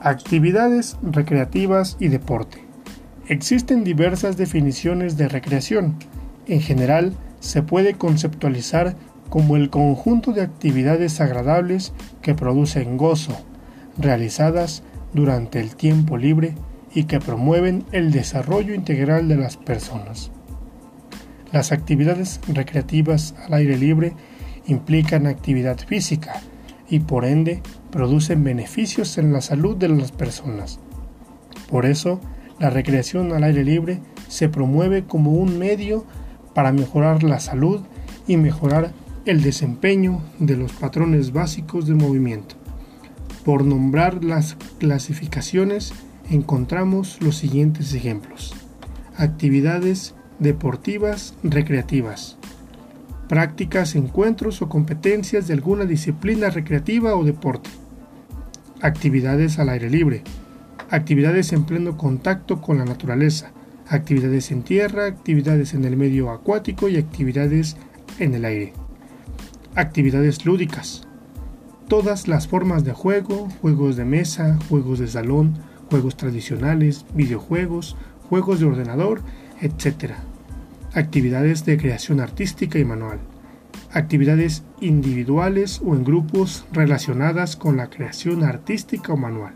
Actividades recreativas y deporte. Existen diversas definiciones de recreación. En general, se puede conceptualizar como el conjunto de actividades agradables que producen gozo, realizadas durante el tiempo libre y que promueven el desarrollo integral de las personas. Las actividades recreativas al aire libre implican actividad física y por ende producen beneficios en la salud de las personas. Por eso, la recreación al aire libre se promueve como un medio para mejorar la salud y mejorar el desempeño de los patrones básicos de movimiento. Por nombrar las clasificaciones encontramos los siguientes ejemplos. Actividades deportivas recreativas. Prácticas, encuentros o competencias de alguna disciplina recreativa o deporte. Actividades al aire libre. Actividades en pleno contacto con la naturaleza. Actividades en tierra, actividades en el medio acuático y actividades en el aire. Actividades lúdicas. Todas las formas de juego, juegos de mesa, juegos de salón, juegos tradicionales, videojuegos, juegos de ordenador, etc actividades de creación artística y manual, actividades individuales o en grupos relacionadas con la creación artística o manual,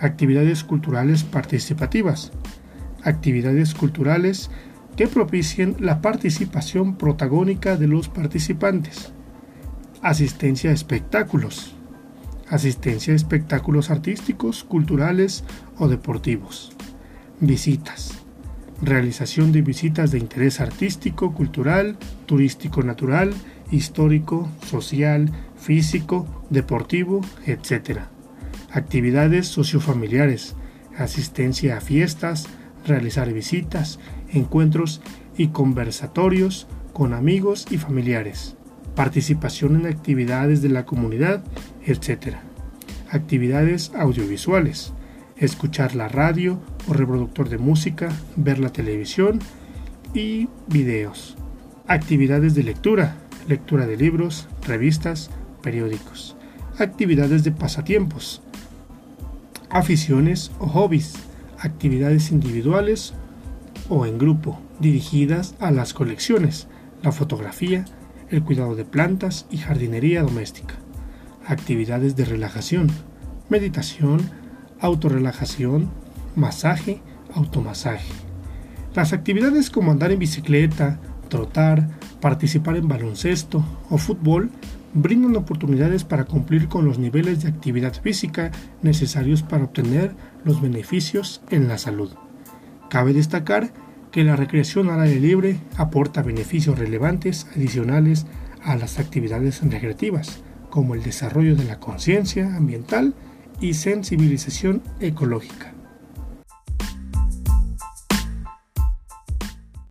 actividades culturales participativas, actividades culturales que propicien la participación protagónica de los participantes, asistencia a espectáculos, asistencia a espectáculos artísticos, culturales o deportivos, visitas, realización de visitas de interés artístico, cultural, turístico natural, histórico, social, físico, deportivo, etc. Actividades sociofamiliares, asistencia a fiestas, realizar visitas, encuentros y conversatorios con amigos y familiares, participación en actividades de la comunidad, etc. Actividades audiovisuales, escuchar la radio o reproductor de música, ver la televisión y videos. Actividades de lectura, lectura de libros, revistas, periódicos. Actividades de pasatiempos, aficiones o hobbies, actividades individuales o en grupo, dirigidas a las colecciones, la fotografía, el cuidado de plantas y jardinería doméstica. Actividades de relajación, meditación, autorrelajación, masaje, automasaje. Las actividades como andar en bicicleta, trotar, participar en baloncesto o fútbol brindan oportunidades para cumplir con los niveles de actividad física necesarios para obtener los beneficios en la salud. Cabe destacar que la recreación al aire libre aporta beneficios relevantes adicionales a las actividades recreativas, como el desarrollo de la conciencia ambiental y sensibilización ecológica.